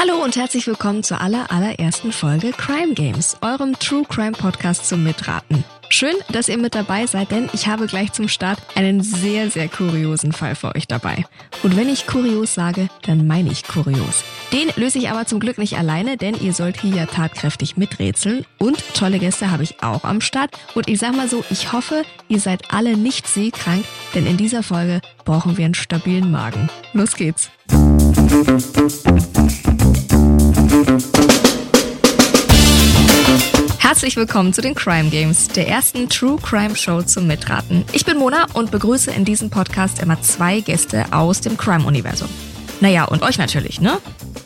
Hallo und herzlich willkommen zur aller, allerersten Folge Crime Games, eurem True Crime Podcast zum Mitraten. Schön, dass ihr mit dabei seid, denn ich habe gleich zum Start einen sehr, sehr kuriosen Fall für euch dabei. Und wenn ich kurios sage, dann meine ich kurios. Den löse ich aber zum Glück nicht alleine, denn ihr sollt hier ja tatkräftig miträtseln. Und tolle Gäste habe ich auch am Start. Und ich sag mal so, ich hoffe, ihr seid alle nicht seekrank, denn in dieser Folge brauchen wir einen stabilen Magen. Los geht's. Herzlich willkommen zu den Crime Games, der ersten True Crime Show zum Mitraten. Ich bin Mona und begrüße in diesem Podcast immer zwei Gäste aus dem Crime-Universum. Naja, und euch natürlich, ne?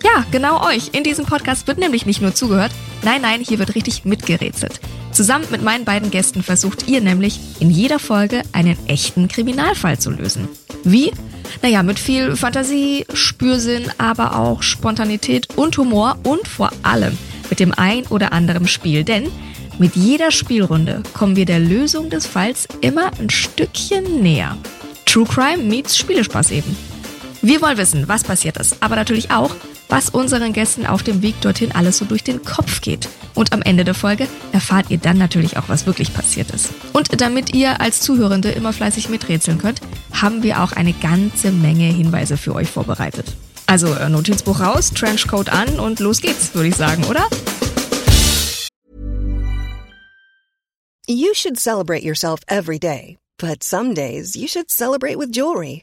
Ja, genau euch. In diesem Podcast wird nämlich nicht nur zugehört, nein, nein, hier wird richtig mitgerätselt. Zusammen mit meinen beiden Gästen versucht ihr nämlich in jeder Folge einen echten Kriminalfall zu lösen. Wie? Naja, mit viel Fantasie, Spürsinn, aber auch Spontanität und Humor und vor allem mit dem ein oder anderen Spiel. Denn mit jeder Spielrunde kommen wir der Lösung des Falls immer ein Stückchen näher. True Crime meets Spielespaß eben. Wir wollen wissen, was passiert ist, aber natürlich auch, was unseren Gästen auf dem Weg dorthin alles so durch den Kopf geht. Und am Ende der Folge erfahrt ihr dann natürlich auch, was wirklich passiert ist. Und damit ihr als Zuhörende immer fleißig miträtseln könnt, haben wir auch eine ganze Menge Hinweise für euch vorbereitet. Also äh, Notizbuch raus, Trenchcoat an und los geht's, würde ich sagen, oder? You should celebrate yourself every day, but some days you should celebrate with jewelry.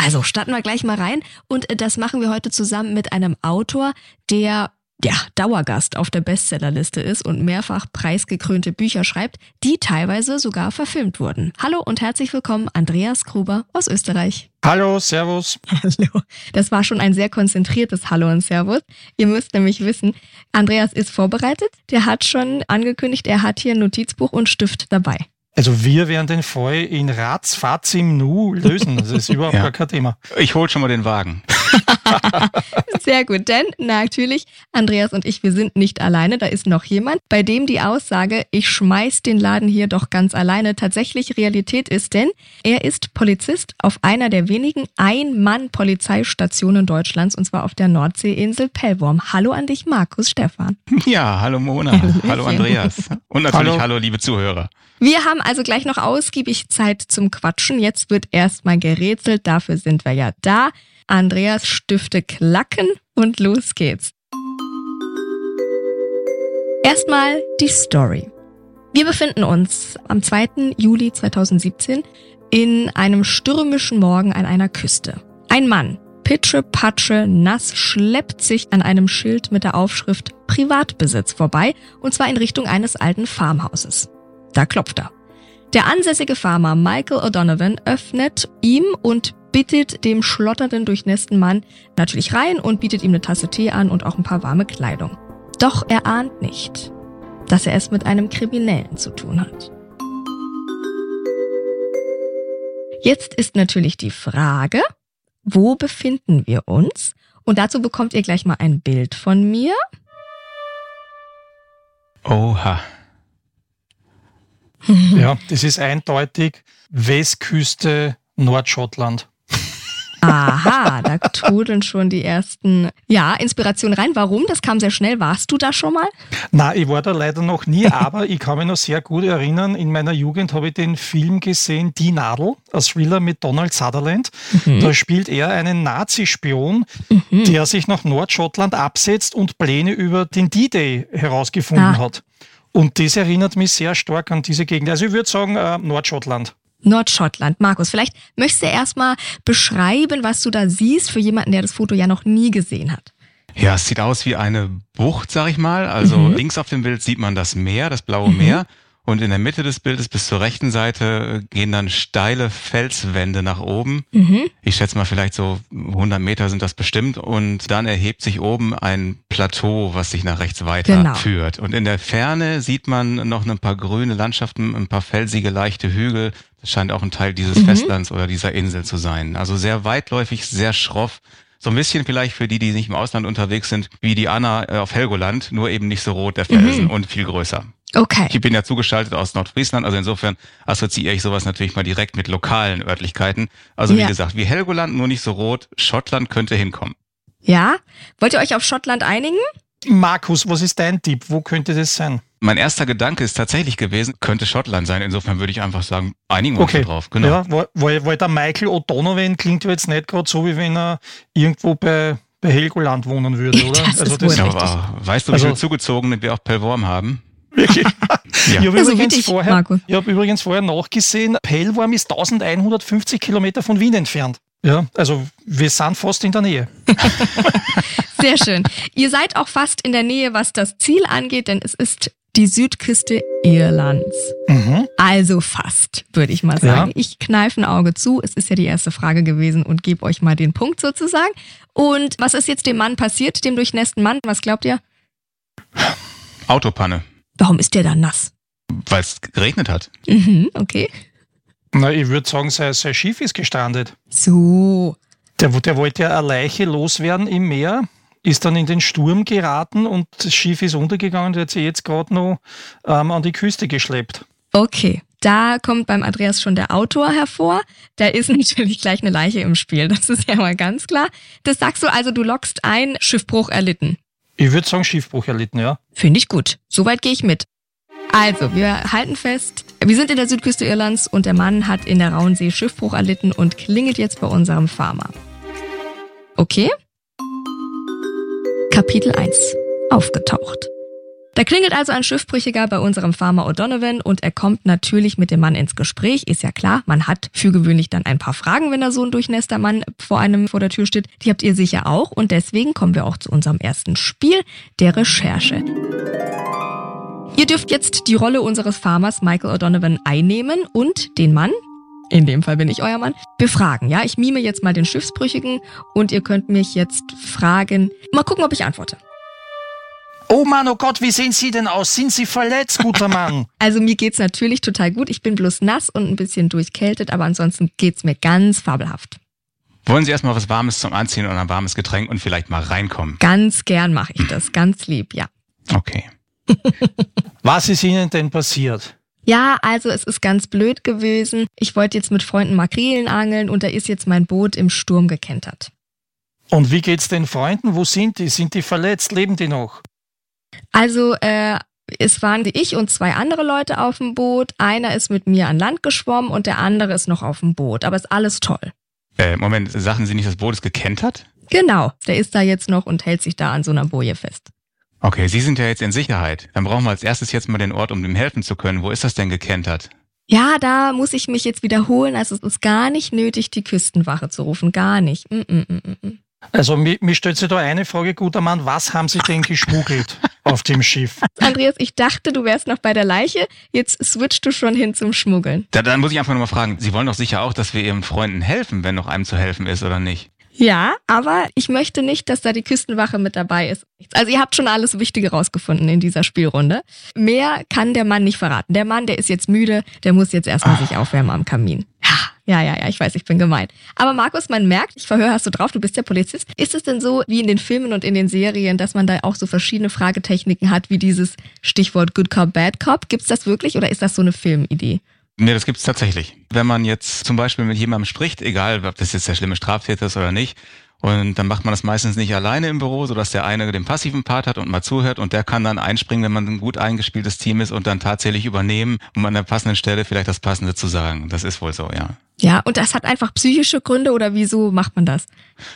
Also starten wir gleich mal rein und das machen wir heute zusammen mit einem Autor, der ja, Dauergast auf der Bestsellerliste ist und mehrfach preisgekrönte Bücher schreibt, die teilweise sogar verfilmt wurden. Hallo und herzlich willkommen, Andreas Gruber aus Österreich. Hallo, Servus. Hallo. Das war schon ein sehr konzentriertes Hallo und Servus. Ihr müsst nämlich wissen, Andreas ist vorbereitet. Der hat schon angekündigt, er hat hier ein Notizbuch und Stift dabei. Also wir werden den Fall in Ratzfatz im Nu lösen. Das ist überhaupt ja. gar kein Thema. Ich hol schon mal den Wagen. Sehr gut, denn natürlich, Andreas und ich, wir sind nicht alleine. Da ist noch jemand, bei dem die Aussage, ich schmeiß den Laden hier doch ganz alleine, tatsächlich Realität ist, denn er ist Polizist auf einer der wenigen Ein-Mann-Polizeistationen Deutschlands und zwar auf der Nordseeinsel Pellworm. Hallo an dich, Markus Stefan. Ja, hallo Mona. hallo Andreas. Und natürlich hallo. hallo, liebe Zuhörer. Wir haben also gleich noch ausgiebig Zeit zum Quatschen. Jetzt wird erstmal gerätselt. Dafür sind wir ja da. Andreas Stifte klacken und los geht's. Erstmal die Story. Wir befinden uns am 2. Juli 2017 in einem stürmischen Morgen an einer Küste. Ein Mann, pitsche, patsche, nass, schleppt sich an einem Schild mit der Aufschrift Privatbesitz vorbei, und zwar in Richtung eines alten Farmhauses. Da klopft er. Der ansässige Farmer Michael O'Donovan öffnet ihm und bittet dem schlotternden, durchnässten Mann natürlich rein und bietet ihm eine Tasse Tee an und auch ein paar warme Kleidung. Doch er ahnt nicht, dass er es mit einem Kriminellen zu tun hat. Jetzt ist natürlich die Frage, wo befinden wir uns? Und dazu bekommt ihr gleich mal ein Bild von mir. Oha. ja, das ist eindeutig Westküste Nordschottland. Aha, da trudeln schon die ersten, ja, Inspirationen rein. Warum? Das kam sehr schnell. Warst du da schon mal? Na, ich war da leider noch nie, aber ich kann mich noch sehr gut erinnern. In meiner Jugend habe ich den Film gesehen, Die Nadel, als Thriller mit Donald Sutherland. Mhm. Da spielt er einen Nazispion, mhm. der sich nach Nordschottland absetzt und Pläne über den D-Day herausgefunden ah. hat. Und das erinnert mich sehr stark an diese Gegend. Also ich würde sagen, äh, Nordschottland. Nordschottland. Markus, vielleicht möchtest du erstmal beschreiben, was du da siehst für jemanden, der das Foto ja noch nie gesehen hat. Ja, es sieht aus wie eine Bucht, sag ich mal. Also mhm. links auf dem Bild sieht man das Meer, das blaue mhm. Meer. und in der Mitte des Bildes bis zur rechten Seite gehen dann steile Felswände nach oben. Mhm. Ich schätze mal vielleicht so 100 Meter sind das bestimmt und dann erhebt sich oben ein Plateau, was sich nach rechts weiter genau. führt. Und in der Ferne sieht man noch ein paar grüne Landschaften, ein paar felsige, leichte Hügel. Das scheint auch ein Teil dieses mhm. Festlands oder dieser Insel zu sein. Also sehr weitläufig, sehr schroff. So ein bisschen vielleicht für die, die nicht im Ausland unterwegs sind, wie die Anna äh, auf Helgoland, nur eben nicht so rot der Felsen mhm. und viel größer. Okay. Ich bin ja zugeschaltet aus Nordfriesland, also insofern assoziiere ich sowas natürlich mal direkt mit lokalen Örtlichkeiten. Also wie ja. gesagt, wie Helgoland, nur nicht so rot. Schottland könnte hinkommen. Ja? Wollt ihr euch auf Schottland einigen? Markus, was ist dein Tipp? Wo könnte das sein? Mein erster Gedanke ist tatsächlich gewesen, könnte Schottland sein. Insofern würde ich einfach sagen, einigen wir okay. uns drauf. Genau. Ja, weil, weil der Michael O'Donovan klingt jetzt nicht gerade so, wie wenn er irgendwo bei, bei Helgoland wohnen würde, oder? Das also das, ja, aber weißt du, wie also, viele Zugezogene wir auch Pellworm haben? Wirklich? ja. Ich habe also übrigens, vorher, hab übrigens vorher nachgesehen, Pellworm ist 1150 Kilometer von Wien entfernt. Ja, also wir sind fast in der Nähe. Sehr schön. Ihr seid auch fast in der Nähe, was das Ziel angeht, denn es ist die Südküste Irlands. Mhm. Also fast, würde ich mal sagen. Ja. Ich kneife ein Auge zu. Es ist ja die erste Frage gewesen und gebe euch mal den Punkt sozusagen. Und was ist jetzt dem Mann passiert, dem durchnässten Mann? Was glaubt ihr? Autopanne. Warum ist der da nass? Weil es geregnet hat. Mhm, okay. Na, ich würde sagen, sein, sein Schiff ist gestrandet. So. Der, der wollte ja eine Leiche loswerden im Meer, ist dann in den Sturm geraten und das Schiff ist untergegangen und hat sich jetzt gerade noch ähm, an die Küste geschleppt. Okay. Da kommt beim Andreas schon der Autor hervor. Da ist natürlich gleich eine Leiche im Spiel. Das ist ja mal ganz klar. Das sagst du also, du lockst ein Schiffbruch erlitten. Ich würde sagen Schiffbruch erlitten, ja. Finde ich gut. Soweit gehe ich mit. Also, wir halten fest, wir sind in der Südküste Irlands und der Mann hat in der Rauensee Schiffbruch erlitten und klingelt jetzt bei unserem Farmer. Okay? Kapitel 1. Aufgetaucht. Da klingelt also ein Schiffbrüchiger bei unserem Farmer O'Donovan und er kommt natürlich mit dem Mann ins Gespräch. Ist ja klar, man hat für gewöhnlich dann ein paar Fragen, wenn da so ein durchnässter Mann vor einem vor der Tür steht. Die habt ihr sicher auch und deswegen kommen wir auch zu unserem ersten Spiel, der Recherche. Ihr dürft jetzt die Rolle unseres Farmers Michael O'Donovan einnehmen und den Mann, in dem Fall bin ich euer Mann, befragen. Ja, ich mime jetzt mal den Schiffsbrüchigen und ihr könnt mich jetzt fragen. Mal gucken, ob ich antworte. Oh Mann, oh Gott, wie sehen Sie denn aus? Sind Sie verletzt, guter Mann? Also mir geht's natürlich total gut. Ich bin bloß nass und ein bisschen durchkältet, aber ansonsten geht's mir ganz fabelhaft. Wollen Sie erstmal was Warmes zum Anziehen und ein warmes Getränk und vielleicht mal reinkommen? Ganz gern mache ich das, ganz lieb, ja. Okay. Was ist Ihnen denn passiert? Ja, also es ist ganz blöd gewesen. Ich wollte jetzt mit Freunden Makrelen angeln und da ist jetzt mein Boot im Sturm gekentert. Und wie geht's den Freunden? Wo sind die? Sind die verletzt? Leben die noch? Also äh, es waren ich und zwei andere Leute auf dem Boot. Einer ist mit mir an Land geschwommen und der andere ist noch auf dem Boot. Aber ist alles toll. Äh, Moment, sagen Sie nicht, das Boot ist gekentert? Genau, der ist da jetzt noch und hält sich da an so einer Boje fest. Okay, Sie sind ja jetzt in Sicherheit. Dann brauchen wir als erstes jetzt mal den Ort, um dem helfen zu können. Wo ist das denn gekentert? Ja, da muss ich mich jetzt wiederholen. Also es ist gar nicht nötig, die Küstenwache zu rufen. Gar nicht. Mm -mm -mm. mm, mm. Also mir, mir stellt sich da eine Frage, guter Mann, was haben Sie denn geschmuggelt auf dem Schiff? Andreas, ich dachte, du wärst noch bei der Leiche, jetzt switchst du schon hin zum Schmuggeln. Da, dann muss ich einfach nochmal fragen, Sie wollen doch sicher auch, dass wir Ihren Freunden helfen, wenn noch einem zu helfen ist, oder nicht? Ja, aber ich möchte nicht, dass da die Küstenwache mit dabei ist. Also ihr habt schon alles Wichtige rausgefunden in dieser Spielrunde. Mehr kann der Mann nicht verraten. Der Mann, der ist jetzt müde, der muss jetzt erstmal sich aufwärmen am Kamin. Ja, ja, ja, ich weiß, ich bin gemein. Aber Markus, man merkt, ich verhöre hast du drauf, du bist ja Polizist. Ist es denn so, wie in den Filmen und in den Serien, dass man da auch so verschiedene Fragetechniken hat, wie dieses Stichwort Good Cop, Bad Cop? Gibt's das wirklich oder ist das so eine Filmidee? Nee, das gibt's tatsächlich. Wenn man jetzt zum Beispiel mit jemandem spricht, egal ob das jetzt der schlimme Straftäter ist oder nicht, und dann macht man das meistens nicht alleine im Büro, sodass der eine den passiven Part hat und mal zuhört und der kann dann einspringen, wenn man ein gut eingespieltes Team ist und dann tatsächlich übernehmen, um an der passenden Stelle vielleicht das Passende zu sagen. Das ist wohl so, ja. Ja, und das hat einfach psychische Gründe oder wieso macht man das?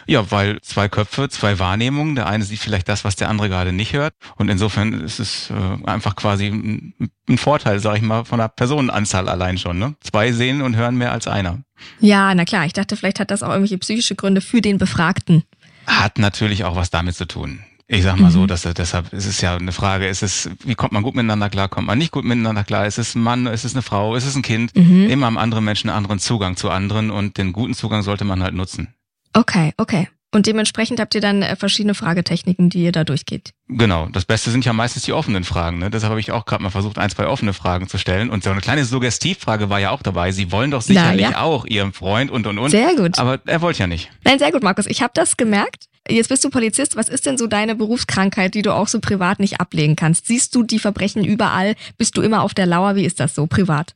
Ja, weil zwei Köpfe, zwei Wahrnehmungen. Der eine sieht vielleicht das, was der andere gerade nicht hört. Und insofern ist es äh, einfach quasi ein, ein Vorteil, sag ich mal, von der Personenanzahl allein schon. Ne? Zwei sehen und hören mehr als einer. Ja, na klar. Ich dachte, vielleicht hat das auch irgendwelche psychische Gründe für den Befragten. Hat natürlich auch was damit zu tun Ich sag mal mhm. so, dass deshalb ist es ja eine Frage, ist es, wie kommt man gut miteinander klar, kommt man nicht gut miteinander klar, ist es ein Mann, ist es eine Frau, ist es ein Kind? Mhm. Immer haben andere Menschen einen anderen Zugang zu anderen und den guten Zugang sollte man halt nutzen. Okay, okay. Und dementsprechend habt ihr dann äh, verschiedene Fragetechniken, die ihr da durchgeht. Genau. Das Beste sind ja meistens die offenen Fragen. Ne? Deshalb habe ich auch gerade mal versucht, ein, zwei offene Fragen zu stellen. Und so eine kleine Suggestivfrage war ja auch dabei. Sie wollen doch sicherlich ja. auch Ihrem Freund und und und. Sehr gut. Aber er wollte ja nicht. Nein, sehr gut, Markus. Ich habe das gemerkt. Jetzt bist du Polizist. Was ist denn so deine Berufskrankheit, die du auch so privat nicht ablegen kannst? Siehst du die Verbrechen überall? Bist du immer auf der Lauer? Wie ist das so privat?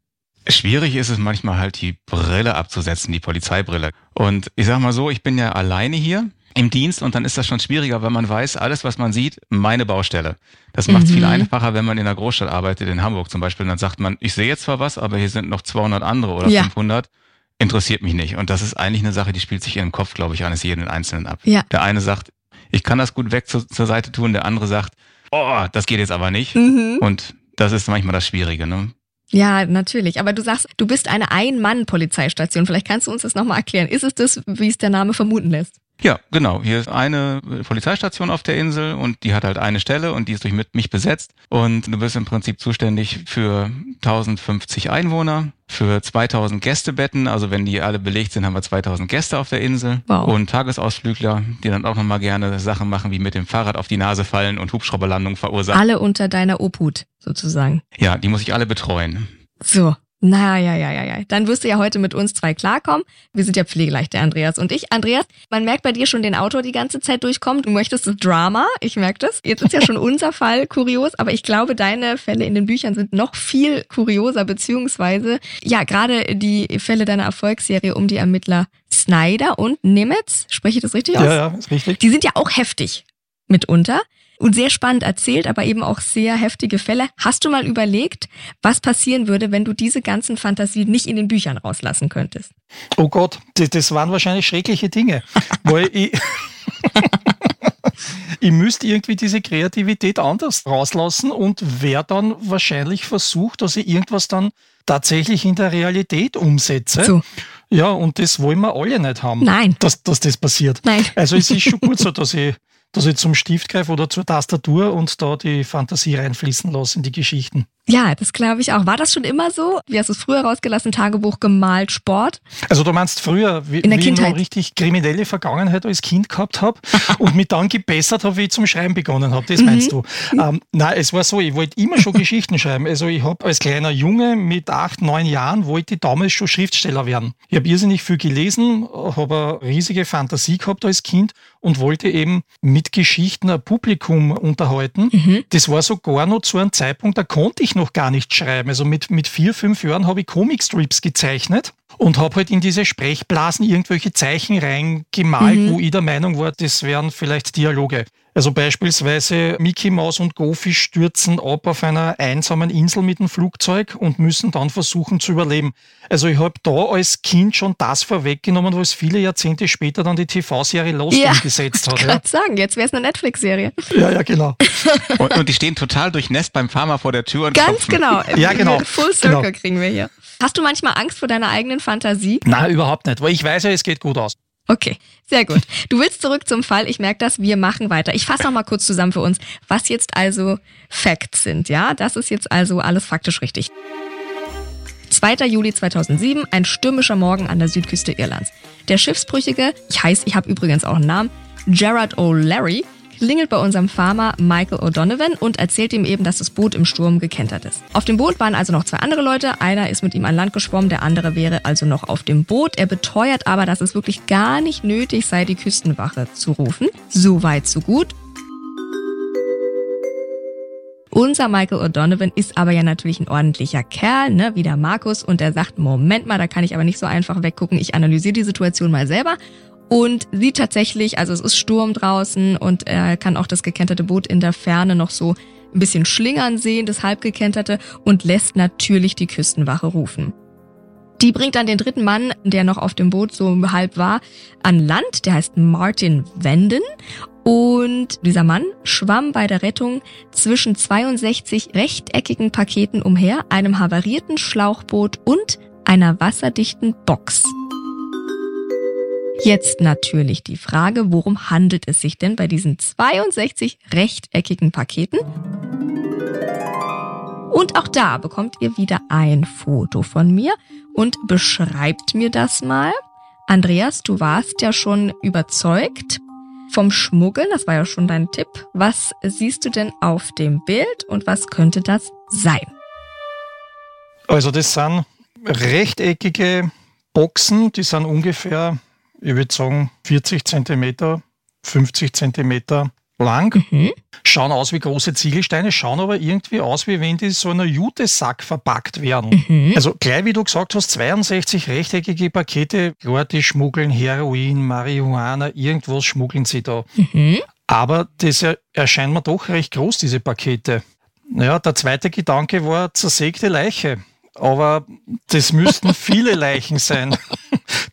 Schwierig ist es manchmal halt, die Brille abzusetzen, die Polizeibrille. Und ich sag mal so, ich bin ja alleine hier im Dienst und dann ist das schon schwieriger, weil man weiß, alles, was man sieht, meine Baustelle. Das macht es mhm. viel einfacher, wenn man in einer Großstadt arbeitet, in Hamburg zum Beispiel. dann sagt man, ich sehe jetzt zwar was, aber hier sind noch 200 andere oder ja. 500. Interessiert mich nicht. Und das ist eigentlich eine Sache, die spielt sich in den Kopf, glaube ich, eines jeden Einzelnen ab. Ja. Der eine sagt, ich kann das gut weg zu, zur Seite tun. Der andere sagt, oh, das geht jetzt aber nicht. Mhm. Und das ist manchmal das Schwierige. Ne? Ja, natürlich. Aber du sagst, du bist eine Ein-Mann-Polizeistation. Vielleicht kannst du uns das nochmal erklären. Ist es das, wie es der Name vermuten lässt? Ja, genau. Hier ist eine Polizeistation auf der Insel und die hat halt eine Stelle und die ist durch mich besetzt. Und du bist im Prinzip zuständig für 1050 Einwohner, für 2000 Gästebetten. Also wenn die alle belegt sind, haben wir 2000 Gäste auf der Insel. Wow. Und Tagesausflügler, die dann auch nochmal gerne Sachen machen, wie mit dem Fahrrad auf die Nase fallen und Hubschrauberlandungen verursachen. Alle unter deiner Obhut sozusagen. Ja, die muss ich alle betreuen. So. Na ja, ja, ja, ja. Dann wirst du ja heute mit uns zwei klarkommen. Wir sind ja pflegeleicht, der Andreas und ich. Andreas, man merkt bei dir schon den Autor die ganze Zeit durchkommen. Du möchtest das Drama, ich merke das. Jetzt ist ja schon unser Fall kurios, aber ich glaube, deine Fälle in den Büchern sind noch viel kurioser, beziehungsweise, ja, gerade die Fälle deiner Erfolgsserie um die Ermittler Snyder und Nimitz, spreche ich das richtig aus? Ja, ja, ist richtig. Die sind ja auch heftig mitunter und sehr spannend erzählt, aber eben auch sehr heftige Fälle. Hast du mal überlegt, was passieren würde, wenn du diese ganzen Fantasien nicht in den Büchern rauslassen könntest? Oh Gott, das, das waren wahrscheinlich schreckliche Dinge, weil ich ich müsste irgendwie diese Kreativität anders rauslassen und wäre dann wahrscheinlich versucht, dass ich irgendwas dann tatsächlich in der Realität umsetze. So. Ja, und das wollen wir alle nicht haben. Nein. Dass, dass das passiert. Nein. Also es ist schon gut so, dass ich dass ich zum Stift greife oder zur Tastatur und da die Fantasie reinfließen lasse in die Geschichten. Ja, das glaube ich auch. War das schon immer so? Wie hast du es früher rausgelassen? Tagebuch gemalt, Sport? Also du meinst früher, wie, in der wie Kindheit. ich noch richtig kriminelle Vergangenheit als Kind gehabt habe und mich dann gebessert habe, wie ich zum Schreiben begonnen habe. Das meinst mhm. du? Ähm, nein, es war so, ich wollte immer schon Geschichten schreiben. Also ich habe als kleiner Junge mit acht, neun Jahren wollte ich damals schon Schriftsteller werden. Ich habe irrsinnig viel gelesen, habe eine riesige Fantasie gehabt als Kind und wollte eben mit Geschichten ein Publikum unterhalten. Mhm. Das war sogar noch zu einem Zeitpunkt, da konnte ich noch gar nicht schreiben. Also mit, mit vier, fünf Jahren habe ich Comicstrips gezeichnet und habe halt in diese Sprechblasen irgendwelche Zeichen reingemalt, mhm. wo ich der Meinung war, das wären vielleicht Dialoge. Also beispielsweise Mickey Mouse und Goofy stürzen ab auf einer einsamen Insel mit dem Flugzeug und müssen dann versuchen zu überleben. Also ich habe da als Kind schon das vorweggenommen, was viele Jahrzehnte später dann die TV-Serie Lost ja, umgesetzt hat. Ich ja. sagen, jetzt wäre es eine Netflix-Serie. Ja, ja, genau. und, und, die stehen total durchnässt beim Pharma vor der Tür und Ganz klopfen. genau. Ja, genau. Full Circle genau. kriegen wir hier. Hast du manchmal Angst vor deiner eigenen Fantasie? Nein, überhaupt nicht, weil ich weiß ja, es geht gut aus. Okay, sehr gut. Du willst zurück zum Fall. Ich merke das. Wir machen weiter. Ich fasse noch mal kurz zusammen für uns, was jetzt also Facts sind. Ja, das ist jetzt also alles faktisch richtig. 2. Juli 2007, ein stürmischer Morgen an der Südküste Irlands. Der Schiffsbrüchige, ich heiße, ich habe übrigens auch einen Namen, Gerard O'Larry, klingelt bei unserem Farmer Michael O'Donovan und erzählt ihm eben, dass das Boot im Sturm gekentert ist. Auf dem Boot waren also noch zwei andere Leute. Einer ist mit ihm an Land geschwommen, der andere wäre also noch auf dem Boot. Er beteuert aber, dass es wirklich gar nicht nötig sei, die Küstenwache zu rufen. So weit, so gut. Unser Michael O'Donovan ist aber ja natürlich ein ordentlicher Kerl, ne, wie der Markus, und er sagt, Moment mal, da kann ich aber nicht so einfach weggucken, ich analysiere die Situation mal selber und sieht tatsächlich, also es ist Sturm draußen und er kann auch das gekenterte Boot in der Ferne noch so ein bisschen schlingern sehen, das halbgekenterte, und lässt natürlich die Küstenwache rufen. Die bringt dann den dritten Mann, der noch auf dem Boot so halb war, an Land. Der heißt Martin Wenden. Und dieser Mann schwamm bei der Rettung zwischen 62 rechteckigen Paketen umher, einem havarierten Schlauchboot und einer wasserdichten Box. Jetzt natürlich die Frage, worum handelt es sich denn bei diesen 62 rechteckigen Paketen? Und auch da bekommt ihr wieder ein Foto von mir und beschreibt mir das mal. Andreas, du warst ja schon überzeugt vom Schmuggeln, das war ja schon dein Tipp. Was siehst du denn auf dem Bild und was könnte das sein? Also das sind rechteckige Boxen, die sind ungefähr, ich würde sagen, 40 Zentimeter, 50 Zentimeter lang, mhm. schauen aus wie große Ziegelsteine, schauen aber irgendwie aus, wie wenn die so in einer Jutesack verpackt werden. Mhm. Also gleich wie du gesagt hast, 62 rechteckige Pakete, klar, die schmuggeln Heroin, Marihuana, irgendwas schmuggeln sie da. Mhm. Aber das erscheint mir doch recht groß, diese Pakete. Naja, der zweite Gedanke war zersägte Leiche. Aber das müssten viele Leichen sein,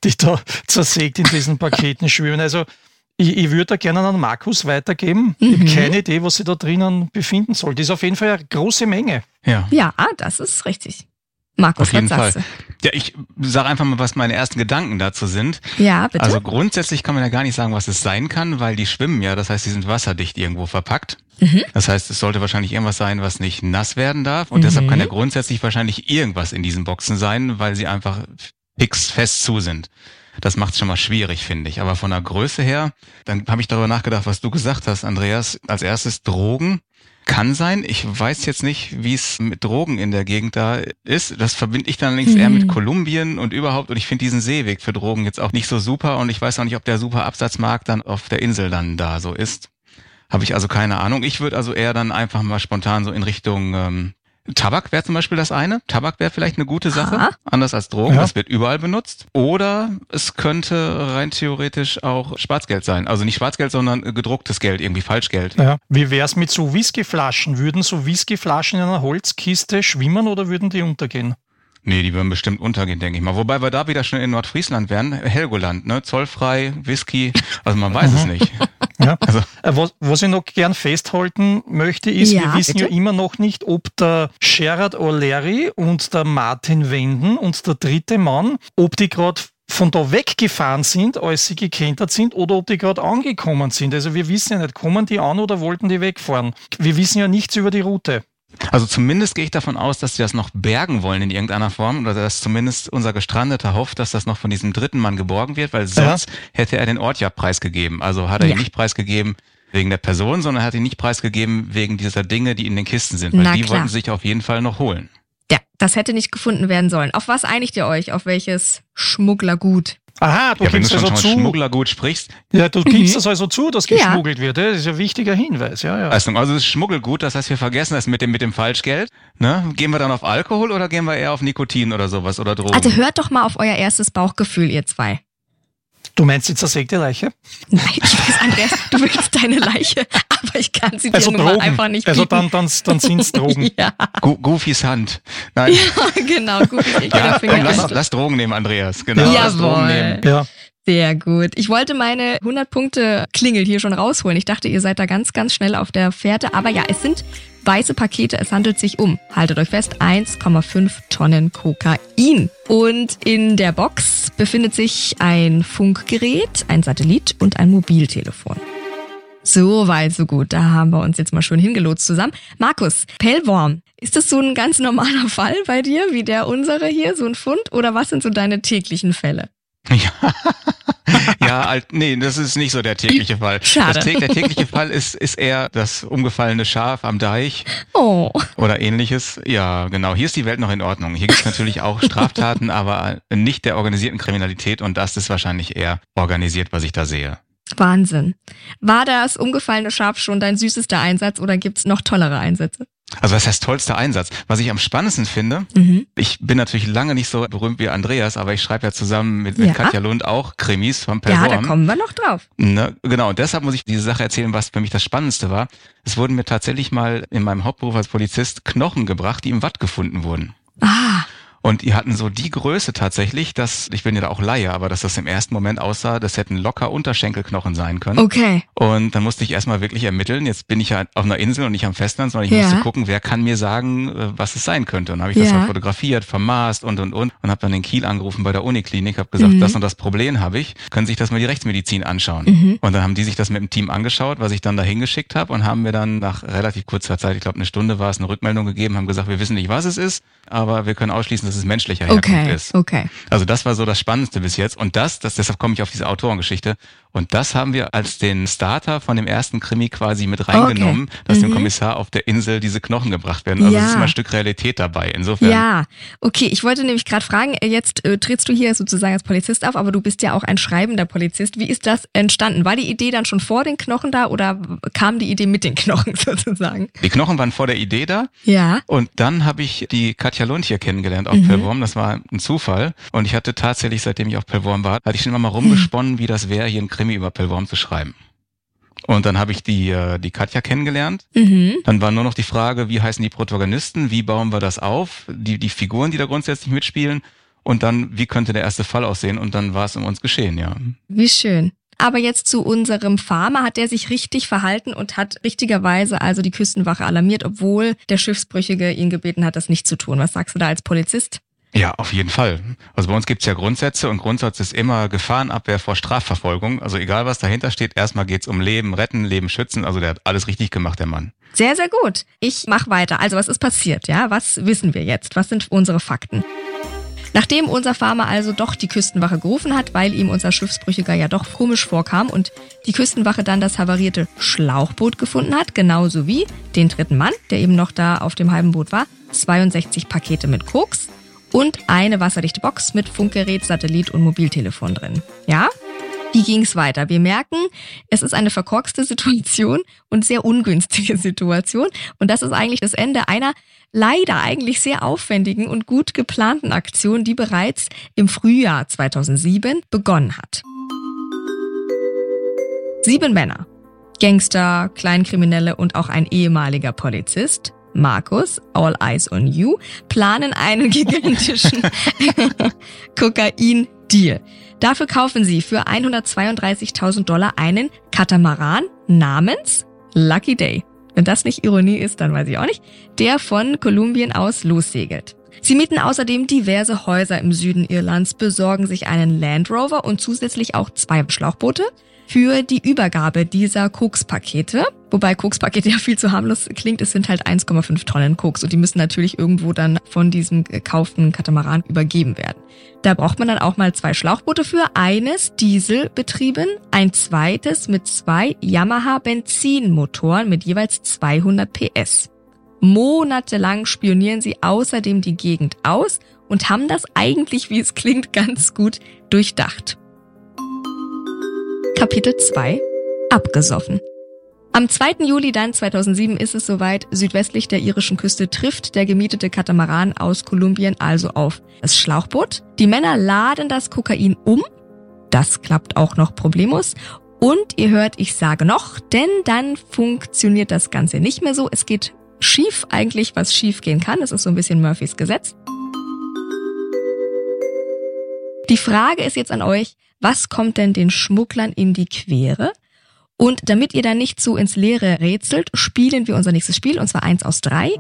die da zersägt in diesen Paketen schwimmen. Also ich, ich würde da gerne an Markus weitergeben. Mhm. Ich habe keine Idee, was sie da drinnen befinden soll. Das ist auf jeden Fall eine große Menge. Ja, ja das ist richtig. Markus, auf jeden Fall. Ja, ich sage einfach mal, was meine ersten Gedanken dazu sind. Ja, bitte. Also grundsätzlich kann man ja gar nicht sagen, was es sein kann, weil die schwimmen ja. Das heißt, sie sind wasserdicht irgendwo verpackt. Mhm. Das heißt, es sollte wahrscheinlich irgendwas sein, was nicht nass werden darf. Und mhm. deshalb kann ja grundsätzlich wahrscheinlich irgendwas in diesen Boxen sein, weil sie einfach fix fest zu sind. Das macht es schon mal schwierig, finde ich. Aber von der Größe her, dann habe ich darüber nachgedacht, was du gesagt hast, Andreas. Als erstes Drogen. Kann sein. Ich weiß jetzt nicht, wie es mit Drogen in der Gegend da ist. Das verbinde ich dann allerdings mhm. eher mit mhm. Kolumbien und überhaupt. Und ich finde diesen Seeweg für Drogen jetzt auch nicht so super. Und ich weiß auch nicht, ob der super Absatzmarkt dann auf der Insel dann da so ist. Habe ich also keine Ahnung. Ich würde also eher dann einfach mal spontan so in Richtung ähm, Tabak wäre zum Beispiel das eine. Tabak wäre vielleicht eine gute Sache, Aha. anders als Drogen. Ja. Das wird überall benutzt. Oder es könnte rein theoretisch auch Schwarzgeld sein. Also nicht Schwarzgeld, sondern gedrucktes Geld, irgendwie Falschgeld. Ja. Wie wäre es mit so Whiskyflaschen? Würden so Whiskyflaschen in einer Holzkiste schwimmen oder würden die untergehen? Nee, die würden bestimmt untergehen, denke ich mal. Wobei wir da wieder schon in Nordfriesland wären. Helgoland, ne? Zollfrei, Whisky. Also man weiß es mhm. nicht. Ja. Also. Äh, was, was ich noch gern festhalten möchte, ist, ja, wir wissen bitte? ja immer noch nicht, ob der Gerard O'Leary und der Martin Wenden und der dritte Mann, ob die gerade von da weggefahren sind, als sie gekentert sind, oder ob die gerade angekommen sind. Also wir wissen ja nicht, kommen die an oder wollten die wegfahren. Wir wissen ja nichts über die Route. Also zumindest gehe ich davon aus, dass sie das noch bergen wollen in irgendeiner Form oder dass zumindest unser Gestrandeter hofft, dass das noch von diesem dritten Mann geborgen wird, weil sonst ja. hätte er den Ort ja preisgegeben. Also hat er ja. ihn nicht preisgegeben wegen der Person, sondern hat ihn nicht preisgegeben wegen dieser Dinge, die in den Kisten sind, weil Na, die klar. wollten sich auf jeden Fall noch holen. Ja, das hätte nicht gefunden werden sollen. Auf was einigt ihr euch? Auf welches Schmugglergut? Aha, du ja, gibst also zu. Schmugglergut sprichst. Ja, du gibst mhm. das also zu, dass geschmuggelt ja. wird. Das ist ein wichtiger Hinweis. Ja, ja. Also, also das Schmuggelgut, das heißt, wir vergessen das mit dem, mit dem Falschgeld. Ne? Gehen wir dann auf Alkohol oder gehen wir eher auf Nikotin oder sowas oder Drogen? Also hört doch mal auf euer erstes Bauchgefühl, ihr zwei. Du meinst die zersägte Leiche? Nein, ich weiß, Andreas, du willst deine Leiche, aber ich kann sie also dir Drogen. einfach nicht Also dann, dann, dann sind es Drogen. ja. Goofys Hand. Nein. Ja, genau. Goofy, ja, komm, lass, lass, Drogen nehmen, Andreas. Genau. Ja, lass Drogen nehmen. Ja. Sehr gut. Ich wollte meine 100 Punkte Klingel hier schon rausholen. Ich dachte, ihr seid da ganz, ganz schnell auf der Fährte. Aber ja, es sind weiße Pakete. Es handelt sich um, haltet euch fest, 1,5 Tonnen Kokain. Und in der Box befindet sich ein Funkgerät, ein Satellit und ein Mobiltelefon. So weit, so gut. Da haben wir uns jetzt mal schön hingelotst zusammen. Markus, Pellworm, ist das so ein ganz normaler Fall bei dir, wie der unsere hier, so ein Fund? Oder was sind so deine täglichen Fälle? Ja, ja alt, nee, das ist nicht so der tägliche Fall. Schade. Das, der tägliche Fall ist, ist eher das umgefallene Schaf am Deich oh. oder ähnliches. Ja, genau. Hier ist die Welt noch in Ordnung. Hier gibt es natürlich auch Straftaten, aber nicht der organisierten Kriminalität und das ist wahrscheinlich eher organisiert, was ich da sehe. Wahnsinn. War das umgefallene Schaf schon dein süßester Einsatz oder gibt's noch tollere Einsätze? Also was heißt tollster Einsatz? Was ich am spannendsten finde, mhm. ich bin natürlich lange nicht so berühmt wie Andreas, aber ich schreibe ja zusammen mit, mit ja. Katja Lund auch Krimis vom Perform. Ja, da kommen wir noch drauf. Ne, genau, und deshalb muss ich diese Sache erzählen, was für mich das Spannendste war. Es wurden mir tatsächlich mal in meinem Hauptberuf als Polizist Knochen gebracht, die im Watt gefunden wurden. Ah. Und die hatten so die Größe tatsächlich, dass, ich bin ja da auch Laie, aber dass das im ersten Moment aussah, das hätten locker Unterschenkelknochen sein können. Okay. Und dann musste ich erstmal wirklich ermitteln. Jetzt bin ich ja auf einer Insel und nicht am Festland, sondern ich Ja. musste gucken, wer kann mir sagen, äh, was es sein könnte. Und dann habe ich das Ja. halt fotografiert, vermaßt und und und und habe dann den Kiel angerufen bei der Uniklinik, habe gesagt, Mhm. das und das Problem habe ich. Können sich das mal die Rechtsmedizin anschauen? Mhm. Und dann haben die sich das mit dem Team angeschaut, was ich dann da hingeschickt habe und haben mir dann nach relativ kurzer Zeit, ich glaube eine Stunde war es, eine Rückmeldung gegeben, haben gesagt, wir wissen nicht, was es ist, aber wir können ausschließen, dass es menschlicher Herkunft Okay. ist. Okay. Also das war so das Spannendste bis jetzt. Und das, das deshalb komme ich auf diese Autorengeschichte. Und das haben wir als den Starter von dem ersten Krimi quasi mit reingenommen, dass dem Mhm. Kommissar auf der Insel diese Knochen gebracht werden. Also Ja. es ist immer ein Stück Realität dabei. Insofern. Ja, okay. Ich wollte nämlich gerade fragen, äh, jetzt äh, trittst du hier sozusagen als Polizist auf, aber du bist ja auch ein schreibender Polizist. Wie ist das entstanden? War die Idee dann schon vor den Knochen da oder kam die Idee mit den Knochen sozusagen? Die Knochen waren vor der Idee da. Ja. Und dann habe ich die Katja Lund hier kennengelernt auf Mhm. Pellworm. Das war ein Zufall. Und ich hatte tatsächlich, seitdem ich auf Pellworm war, hatte ich schon immer mal rumgesponnen, wie das wäre, hier einen Krimi über Pellworm zu schreiben. Und dann habe ich die, äh, die Katja kennengelernt. Mhm. Dann war nur noch die Frage, wie heißen die Protagonisten, wie bauen wir das auf, die, die Figuren, die da grundsätzlich mitspielen und dann, wie könnte der erste Fall aussehen und dann war es um uns geschehen, ja. Wie schön. Aber jetzt zu unserem Farmer. Hat der sich richtig verhalten und hat richtigerweise also die Küstenwache alarmiert, obwohl der Schiffsbrüchige ihn gebeten hat, das nicht zu tun? Was sagst du da als Polizist? Ja, auf jeden Fall. Also bei uns gibt's ja Grundsätze und Grundsatz ist immer Gefahrenabwehr vor Strafverfolgung. Also egal, was dahinter steht, erstmal geht's um Leben retten, Leben schützen. Also der hat alles richtig gemacht, der Mann. Sehr, sehr gut. Ich mach weiter. Also was ist passiert? Ja, was wissen wir jetzt? Was sind unsere Fakten? Nachdem unser Farmer also doch die Küstenwache gerufen hat, weil ihm unser Schiffsbrüchiger ja doch komisch vorkam und die Küstenwache dann das havarierte Schlauchboot gefunden hat, genauso wie den dritten Mann, der eben noch da auf dem halben Boot war, 62 Pakete mit Koks und eine wasserdichte Box mit Funkgerät, Satellit und Mobiltelefon drin. Ja? Wie ging's weiter? Wir merken, es ist eine verkorkste Situation und sehr ungünstige Situation. Und das ist eigentlich das Ende einer leider eigentlich sehr aufwendigen und gut geplanten Aktion, die bereits im Frühjahr 2007 begonnen hat. Sieben Männer, Gangster, Kleinkriminelle und auch ein ehemaliger Polizist, Markus, All Eyes on You, planen einen gigantischen Kokain-Deal. Dafür kaufen sie für 132.000 Dollar einen Katamaran namens Lucky Day. Wenn das nicht Ironie ist, dann weiß ich auch nicht. Der von Kolumbien aus lossegelt. Sie mieten außerdem diverse Häuser im Süden Irlands, besorgen sich einen Land Rover und zusätzlich auch zwei Schlauchboote für die Übergabe dieser Kokspakete. Wobei Kokspakete ja viel zu harmlos klingt. Es sind halt 1,5 Tonnen Koks und die müssen natürlich irgendwo dann von diesem gekauften Katamaran übergeben werden. Da braucht man dann auch mal zwei Schlauchboote für. Eines dieselbetrieben, ein zweites mit zwei Yamaha Benzinmotoren mit jeweils 200 PS. Monatelang spionieren sie außerdem die Gegend aus und haben das eigentlich, wie es klingt, ganz gut durchdacht. Kapitel 2 Abgesoffen. Am 2. Juli dann 2007 ist es soweit, südwestlich der irischen Küste trifft der gemietete Katamaran aus Kolumbien also auf das Schlauchboot. Die Männer laden das Kokain um. Das klappt auch noch problemlos. Und ihr hört, ich sage noch, denn dann funktioniert das Ganze nicht mehr so. Es geht schief eigentlich, was schief gehen kann. Das ist so ein bisschen Murphys Gesetz. Die Frage ist jetzt an euch, was kommt denn den Schmugglern in die Quere? Und damit ihr da nicht so ins Leere rätselt, spielen wir unser nächstes Spiel, und zwar eins aus drei.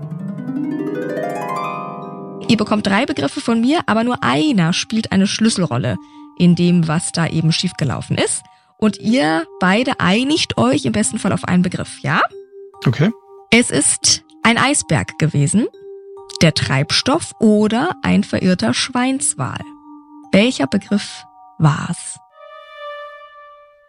Ihr bekommt drei Begriffe von mir, aber nur einer spielt eine Schlüsselrolle in dem, was da eben schiefgelaufen ist. Und ihr beide einigt euch im besten Fall auf einen Begriff, ja? Okay. Es ist ein Eisberg gewesen, der Treibstoff oder ein verirrter Schweinswal. Welcher Begriff war's?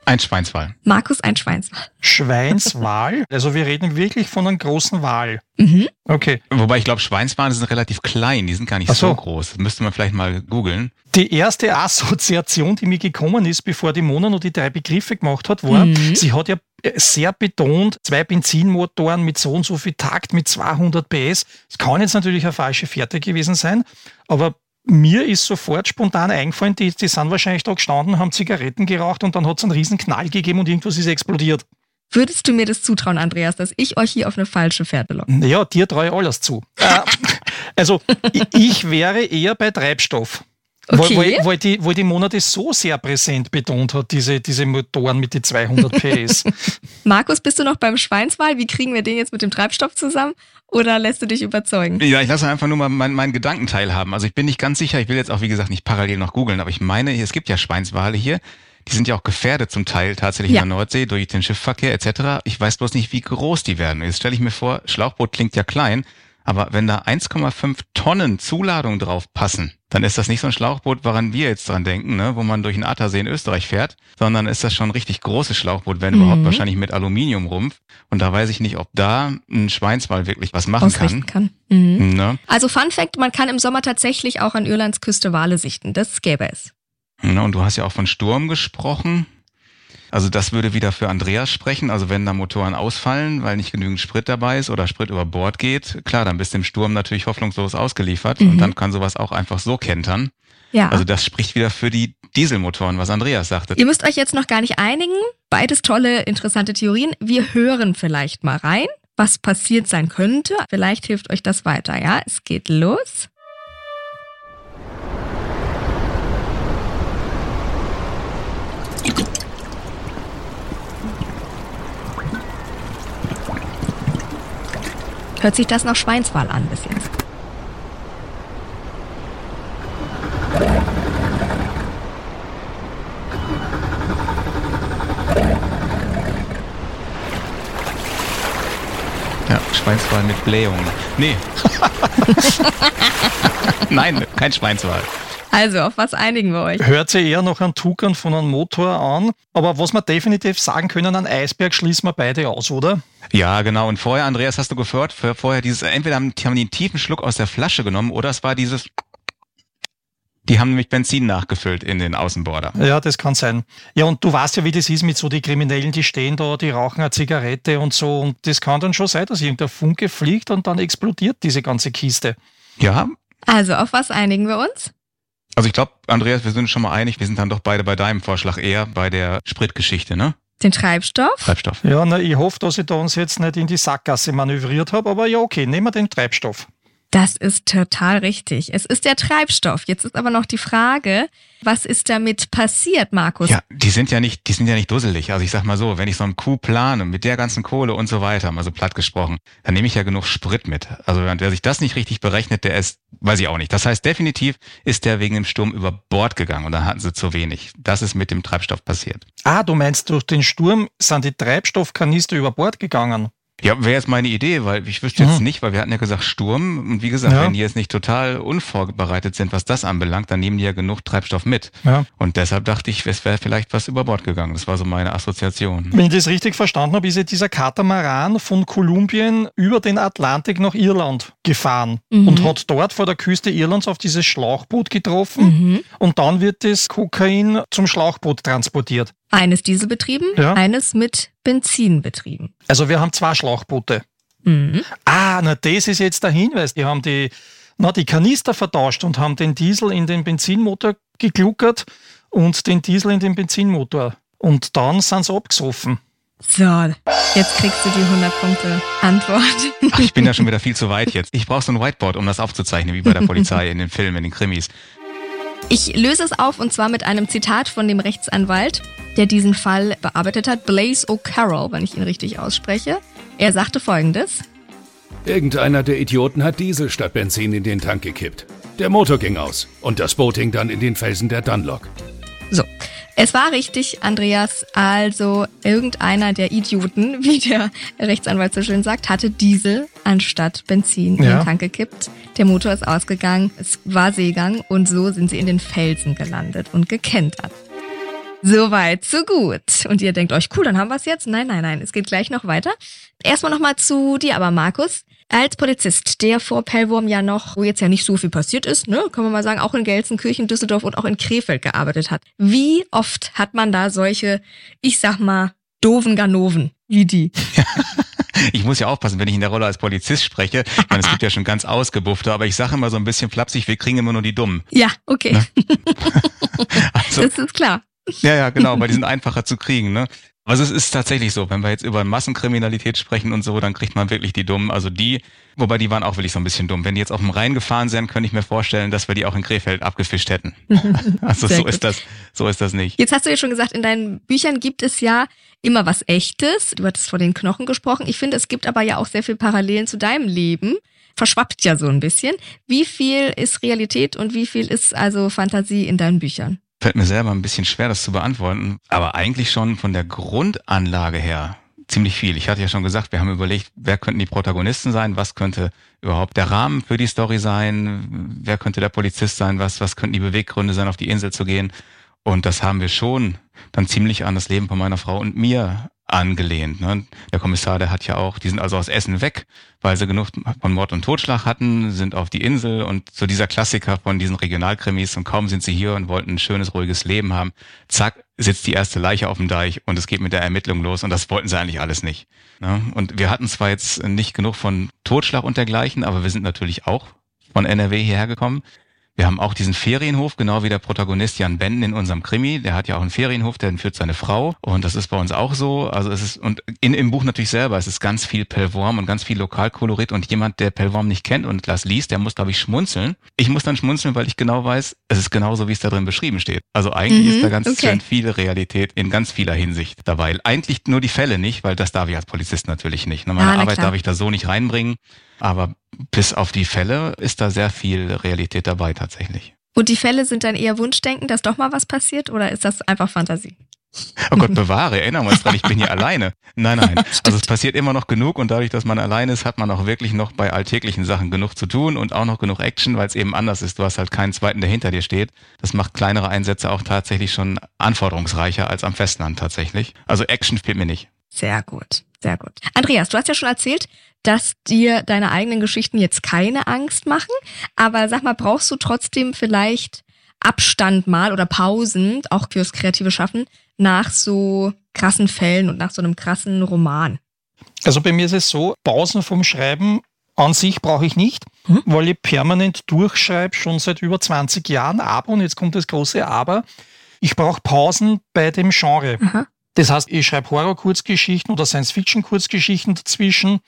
Ein Schweinswal. Markus, ein Schweinswal. Schweinswal. Also wir reden wirklich von einem großen Wal. Mhm. Okay. Wobei ich glaube, Schweinswale sind relativ klein, die sind gar nicht so. so groß. Das müsste man vielleicht mal googeln. Die erste Assoziation, die mir gekommen ist, bevor die Mona noch die drei Begriffe gemacht hat, war, Mhm. sie hat ja sehr betont, zwei Benzinmotoren mit so und so viel Takt, mit 200 PS. Das kann jetzt natürlich eine falsche Fährte gewesen sein, aber mir ist sofort spontan eingefallen, die, die sind wahrscheinlich da gestanden, haben Zigaretten geraucht und dann hat es einen riesen Knall gegeben und irgendwas ist explodiert. Würdest du mir das zutrauen, Andreas, dass ich euch hier auf eine falsche Fährte locke? Ja, dir traue ich alles zu. äh, Also ich wäre eher bei Treibstoff. Okay. Weil, weil, die, weil die Monate so sehr präsent betont hat, diese, diese Motoren mit den 200 PS. Markus, bist du noch beim Schweinswal? Wie kriegen wir den jetzt mit dem Treibstoff zusammen? Oder lässt du dich überzeugen? Ja, ich lasse einfach nur mal meinen, meinen Gedanken teilhaben. Also ich bin nicht ganz sicher, ich will jetzt auch, wie gesagt, nicht parallel noch googeln, aber ich meine, es gibt ja Schweinswale hier. Die sind ja auch gefährdet zum Teil tatsächlich ja. in der Nordsee durch den Schiffverkehr etc. Ich weiß bloß nicht, wie groß die werden. Jetzt stelle ich mir vor, Schlauchboot klingt ja klein, aber wenn da 1,5 Tonnen Zuladung drauf passen, dann ist das nicht so ein Schlauchboot, woran wir jetzt dran denken, ne, wo man durch den Attersee in Österreich fährt, sondern ist das schon ein richtig großes Schlauchboot, wenn mhm. überhaupt wahrscheinlich mit Aluminiumrumpf. Und da weiß ich nicht, ob da ein Schweinswal wirklich was machen kann. kann. Mhm. Ne? Also Fun Fact, man kann im Sommer tatsächlich auch an Irlands Küste Wale sichten. Das gäbe es. Ne, und du hast ja auch von Sturm gesprochen. Also das würde wieder für Andreas sprechen. Also wenn da Motoren ausfallen, weil nicht genügend Sprit dabei ist oder Sprit über Bord geht, klar, dann bist du im Sturm natürlich hoffnungslos ausgeliefert mhm. und dann kann sowas auch einfach so kentern. Ja. Also das spricht wieder für die Dieselmotoren, was Andreas sagte. Ihr müsst euch jetzt noch gar nicht einigen. Beides tolle, interessante Theorien. Wir hören vielleicht mal rein, was passiert sein könnte. Vielleicht hilft euch das weiter, ja? Es geht los. Hört sich das nach Schweinswal an bis jetzt? Ja, Schweinswal mit Blähung. Nee. Nein, kein Schweinswal. Also, auf was einigen wir euch? Hört sich eher noch an Tuckern von einem Motor an. Aber was wir definitiv sagen können, an Eisberg schließen wir beide aus, oder? Ja, genau. Und vorher, Andreas, hast du gehört, vorher dieses, entweder haben die einen tiefen Schluck aus der Flasche genommen oder es war dieses die haben nämlich Benzin nachgefüllt in den Außenborder. Ja, das kann sein. Ja, und du weißt ja, wie das ist mit so die Kriminellen, die stehen da, die rauchen eine Zigarette und so. Und das kann dann schon sein, dass irgendein Funke fliegt und dann explodiert diese ganze Kiste. Ja. Also, auf was einigen wir uns? Also ich glaube, Andreas, wir sind schon mal einig, wir sind dann doch beide bei deinem Vorschlag eher bei der Spritgeschichte, ne? Den Treibstoff? Treibstoff. Ja, na, ich hoffe, dass ich da uns jetzt nicht in die Sackgasse manövriert habe, aber ja, okay, nehmen wir den Treibstoff. Das ist total richtig. Es ist der Treibstoff. Jetzt ist aber noch die Frage, was ist damit passiert, Markus? Ja, die sind ja nicht, die sind ja nicht dusselig. Also ich sag mal so, wenn ich so einen Coup plane mit der ganzen Kohle und so weiter, mal so platt gesprochen, dann nehme ich ja genug Sprit mit. Also wer sich das nicht richtig berechnet, der ist, weiß ich auch nicht. Das heißt, definitiv ist der wegen dem Sturm über Bord gegangen und dann hatten sie zu wenig. Das ist mit dem Treibstoff passiert. Ah, du meinst, durch den Sturm sind die Treibstoffkanister über Bord gegangen? Ja, wäre jetzt meine Idee, weil ich wüsste jetzt mhm. nicht, weil wir hatten ja gesagt Sturm und wie gesagt, ja. wenn die jetzt nicht total unvorbereitet sind, was das anbelangt, dann nehmen die ja genug Treibstoff mit. Ja. Und deshalb dachte ich, es wäre vielleicht was über Bord gegangen. Das war so meine Assoziation. Wenn ich das richtig verstanden habe, ist ja dieser Katamaran von Kolumbien über den Atlantik nach Irland gefahren mhm. und hat dort vor der Küste Irlands auf dieses Schlauchboot getroffen mhm. und dann wird das Kokain zum Schlauchboot transportiert. Eines dieselbetrieben, ja. eines mit Benzin betrieben. Also wir haben zwei Schlauchboote. Mhm. Ah, na das ist jetzt der Hinweis. Die haben die, na, die Kanister vertauscht und haben den Diesel in den Benzinmotor gegluckert und den Diesel in den Benzinmotor. Und dann sind sie abgesoffen. So, jetzt kriegst du die 100 Punkte Antwort. Ach, ich bin ja schon wieder viel zu weit jetzt. Ich brauche so ein Whiteboard, um das aufzuzeichnen, wie bei der Polizei in den Filmen, in den Krimis. Ich löse es auf und zwar mit einem Zitat von dem Rechtsanwalt der diesen Fall bearbeitet hat, Blaze O'Carroll, wenn ich ihn richtig ausspreche. Er sagte folgendes. Irgendeiner der Idioten hat Diesel statt Benzin in den Tank gekippt. Der Motor ging aus und das Boot hing dann in den Felsen der Dunlock. So, es war richtig, Andreas. Also irgendeiner der Idioten, wie der Rechtsanwalt so schön sagt, hatte Diesel anstatt Benzin ja. in den Tank gekippt. Der Motor ist ausgegangen, es war Seegang und so sind sie in den Felsen gelandet und gekentert. Soweit, so gut. Und ihr denkt euch, cool, dann haben wir es jetzt. Nein, nein, nein, es geht gleich noch weiter. Erstmal nochmal zu dir aber, Markus. Als Polizist, der vor Pellworm ja noch, wo jetzt ja nicht so viel passiert ist, ne, kann man mal sagen, auch in Gelsenkirchen, Düsseldorf und auch in Krefeld gearbeitet hat. Wie oft hat man da solche, ich sag mal, doofen Ganoven wie die? ich muss ja aufpassen, wenn ich in der Rolle als Polizist spreche. Ich meine, es gibt ja schon ganz ausgebuffte, aber ich sage immer so ein bisschen flapsig, wir kriegen immer nur die Dummen. Ja, okay. Ne? also, das ist klar. Ja, ja, genau, weil die sind einfacher zu kriegen. Ne? Also es ist tatsächlich so, wenn wir jetzt über Massenkriminalität sprechen und so, dann kriegt man wirklich die Dummen. Also die, wobei die waren auch wirklich so ein bisschen dumm. Wenn die jetzt auf dem Rhein gefahren sind, könnte ich mir vorstellen, dass wir die auch in Krefeld abgefischt hätten. also so ist das, so ist das nicht. Jetzt hast du ja schon gesagt, in deinen Büchern gibt es ja immer was Echtes. Du hattest vor den Knochen gesprochen. Ich finde, es gibt aber ja auch sehr viel Parallelen zu deinem Leben. Verschwappt ja so ein bisschen. Wie viel ist Realität und wie viel ist also Fantasie in deinen Büchern? Fällt mir selber ein bisschen schwer, das zu beantworten, aber eigentlich schon von der Grundanlage her ziemlich viel. Ich hatte ja schon gesagt, wir haben überlegt, wer könnten die Protagonisten sein, was könnte überhaupt der Rahmen für die Story sein, wer könnte der Polizist sein, was, was könnten die Beweggründe sein, auf die Insel zu gehen. Und das haben wir schon dann ziemlich an das Leben von meiner Frau und mir angelehnt. Ne? Der Kommissar, der hat ja auch, die sind also aus Essen weg, weil sie genug von Mord und Totschlag hatten, sind auf die Insel und so dieser Klassiker von diesen Regionalkrimis und kaum sind sie hier und wollten ein schönes, ruhiges Leben haben, zack, sitzt die erste Leiche auf dem Deich und es geht mit der Ermittlung los und das wollten sie eigentlich alles nicht. Ne? Und wir hatten zwar jetzt nicht genug von Totschlag und dergleichen, aber wir sind natürlich auch von NRW hierher gekommen. Wir haben auch diesen Ferienhof, genau wie der Protagonist Jan Benden in unserem Krimi. Der hat ja auch einen Ferienhof, der entführt seine Frau. Und das ist bei uns auch so. Also es ist, und in, im Buch natürlich selber, es ist ganz viel Pellworm und ganz viel Lokalkolorit. Und jemand, der Pellworm nicht kennt und das liest, der muss, glaube ich, schmunzeln. Ich muss dann schmunzeln, weil ich genau weiß, es ist genauso, wie es da drin beschrieben steht. Also eigentlich mhm, ist da ganz okay. schön viel Realität in ganz vieler Hinsicht dabei. Eigentlich nur die Fälle nicht, weil das darf ich als Polizist natürlich nicht. Meine ah, Arbeit klar. darf ich da so nicht reinbringen. Aber bis auf die Fälle ist da sehr viel Realität dabei tatsächlich. Und die Fälle sind dann eher Wunschdenken, dass doch mal was passiert oder ist das einfach Fantasie? Oh Gott, bewahre, erinnern wir uns dran, ich bin hier alleine. Nein, nein. Also es passiert immer noch genug und dadurch, dass man alleine ist, hat man auch wirklich noch bei alltäglichen Sachen genug zu tun und auch noch genug Action, weil es eben anders ist. Du hast halt keinen zweiten, der hinter dir steht. Das macht kleinere Einsätze auch tatsächlich schon anforderungsreicher als am Festland tatsächlich. Also Action fehlt mir nicht. Sehr gut, sehr gut. Andreas, du hast ja schon erzählt, dass dir deine eigenen Geschichten jetzt keine Angst machen. Aber sag mal, brauchst du trotzdem vielleicht Abstand mal oder Pausen, auch fürs kreative Schaffen, nach so krassen Fällen und nach so einem krassen Roman? Also bei mir ist es so, Pausen vom Schreiben an sich brauche ich nicht, hm? weil ich permanent durchschreibe, schon seit über 20 Jahren. Aber, und jetzt kommt das große Aber, ich brauche Pausen bei dem Genre. Aha. Das heißt, ich schreibe Horror-Kurzgeschichten oder Science-Fiction-Kurzgeschichten dazwischen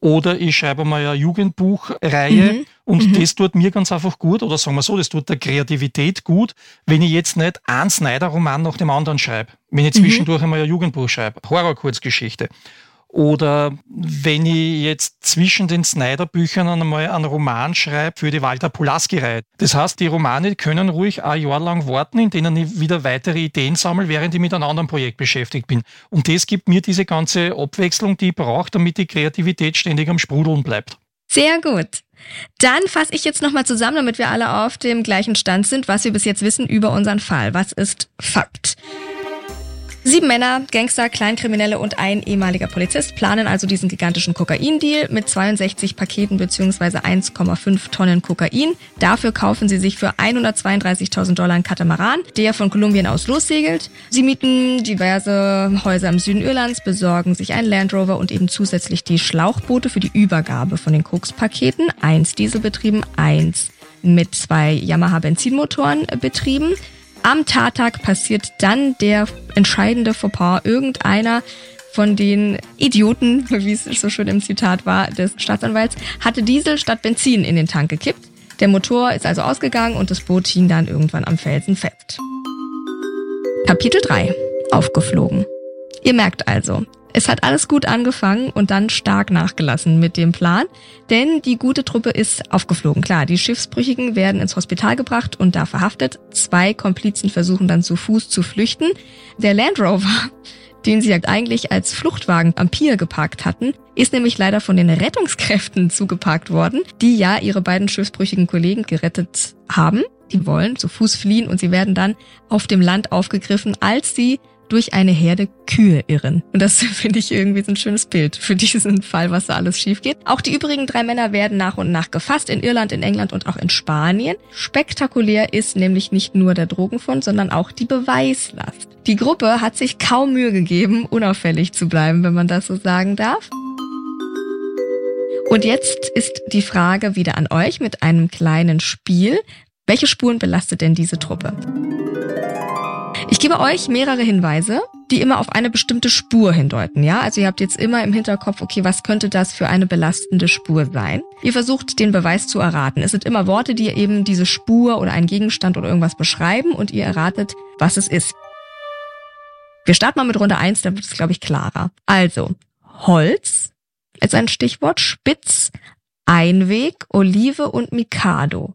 oder ich schreibe mal eine Jugendbuchreihe mhm. und mhm. das tut mir ganz einfach gut oder sagen wir so, das tut der Kreativität gut, wenn ich jetzt nicht einen Snyder-Roman nach dem anderen schreibe. Wenn ich mhm. zwischendurch mhm. einmal ein Jugendbuch schreibe, Horror-Kurzgeschichte. Oder wenn ich jetzt zwischen den Snyder-Büchern einmal einen Roman schreibe für die Walter Pulaski-Reihe. Das heißt, die Romane können ruhig ein Jahr lang warten, in denen ich wieder weitere Ideen sammle, während ich mit einem anderen Projekt beschäftigt bin. Und das gibt mir diese ganze Abwechslung, die ich brauche, damit die Kreativität ständig am Sprudeln bleibt. Sehr gut. Dann fasse ich jetzt nochmal zusammen, damit wir alle auf dem gleichen Stand sind, was wir bis jetzt wissen über unseren Fall. Was ist Fakt? Sieben Männer, Gangster, Kleinkriminelle und ein ehemaliger Polizist planen also diesen gigantischen Kokain-Deal mit 62 Paketen bzw. 1,5 Tonnen Kokain. Dafür kaufen sie sich für 132.000 Dollar einen Katamaran, der von Kolumbien aus lossegelt. Sie mieten diverse Häuser im Süden Irlands, besorgen sich einen Land Rover und eben zusätzlich die Schlauchboote für die Übergabe von den Kokspaketen. Eins dieselbetrieben, eins mit zwei Yamaha Benzinmotoren betrieben. Am Tattag passiert dann der entscheidende Fauxpas. Irgendeiner von den Idioten, wie es so schön im Zitat war, des Staatsanwalts, hatte Diesel statt Benzin in den Tank gekippt. Der Motor ist also ausgegangen und das Boot hing dann irgendwann am Felsen fest. Kapitel 3. Aufgeflogen. Ihr merkt also, es hat alles gut angefangen und dann stark nachgelassen mit dem Plan, denn die gute Truppe ist aufgeflogen. Klar, die Schiffsbrüchigen werden ins Hospital gebracht und da verhaftet. Zwei Komplizen versuchen dann zu Fuß zu flüchten. Der Land Rover, den sie eigentlich als Fluchtwagen am Pier geparkt hatten, ist nämlich leider von den Rettungskräften zugeparkt worden, die ja ihre beiden schiffsbrüchigen Kollegen gerettet haben. Die wollen zu Fuß fliehen und sie werden dann auf dem Land aufgegriffen, als sie durch eine Herde Kühe irren. Und das finde ich irgendwie so ein schönes Bild für diesen Fall, was da alles schief geht. Auch die übrigen drei Männer werden nach und nach gefasst in Irland, in England und auch in Spanien. Spektakulär ist nämlich nicht nur der Drogenfund, sondern auch die Beweislast. Die Gruppe hat sich kaum Mühe gegeben, unauffällig zu bleiben, wenn man das so sagen darf. Und jetzt ist die Frage wieder an euch mit einem kleinen Spiel. Welche Spuren belastet denn diese Truppe? Ich gebe euch mehrere Hinweise die immer auf eine bestimmte Spur hindeuten, ja? Also ihr habt jetzt immer im Hinterkopf, okay, was könnte das für eine belastende Spur sein? Ihr versucht den Beweis zu erraten. Es sind immer Worte, die eben diese Spur oder einen Gegenstand oder irgendwas beschreiben und ihr erratet, was es ist. Wir starten mal mit Runde eins, da wird es, glaube ich, klarer. Also, Holz ist ein Stichwort, Spitz, Einweg, Olive und Mikado.